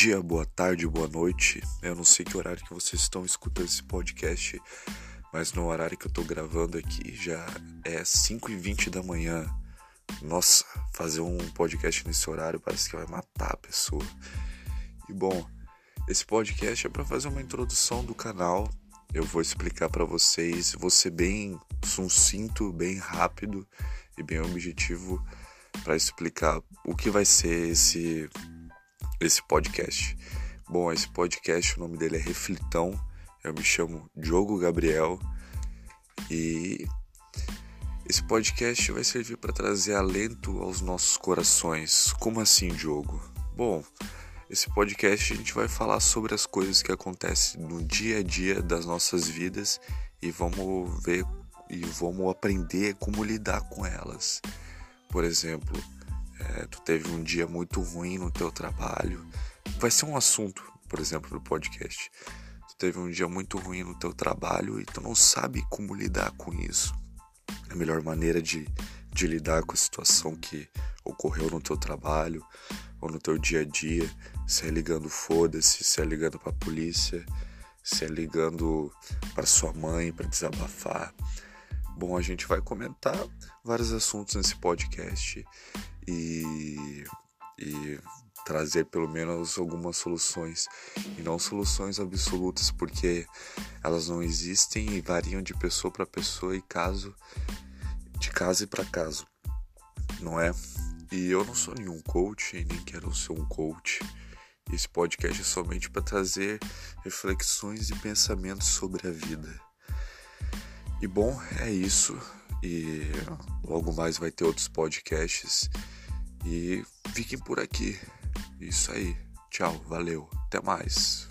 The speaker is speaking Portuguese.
dia, boa tarde, boa noite. Eu não sei que horário que vocês estão escutando esse podcast, mas no horário que eu tô gravando aqui já é 5 e 20 da manhã. Nossa, fazer um podcast nesse horário parece que vai matar a pessoa. E bom, esse podcast é para fazer uma introdução do canal. Eu vou explicar para vocês, vou ser bem sucinto, bem rápido e bem objetivo para explicar o que vai ser esse esse podcast. Bom, esse podcast, o nome dele é Reflitão. Eu me chamo Diogo Gabriel e esse podcast vai servir para trazer alento aos nossos corações. Como assim, Diogo? Bom, esse podcast a gente vai falar sobre as coisas que acontecem no dia a dia das nossas vidas e vamos ver e vamos aprender como lidar com elas. Por exemplo, é, tu teve um dia muito ruim no teu trabalho, vai ser um assunto, por exemplo, do podcast. Tu teve um dia muito ruim no teu trabalho e tu não sabe como lidar com isso. A melhor maneira de, de lidar com a situação que ocorreu no teu trabalho ou no teu dia a dia, se é ligando foda-se, se é ligando pra polícia, se é ligando para sua mãe para desabafar. Bom, a gente vai comentar vários assuntos nesse podcast e, e trazer pelo menos algumas soluções e não soluções absolutas porque elas não existem e variam de pessoa para pessoa e caso de caso para caso, não é? E eu não sou nenhum coach e nem quero ser um coach. Esse podcast é somente para trazer reflexões e pensamentos sobre a vida. E bom, é isso. E logo mais vai ter outros podcasts e fiquem por aqui. Isso aí. Tchau, valeu. Até mais.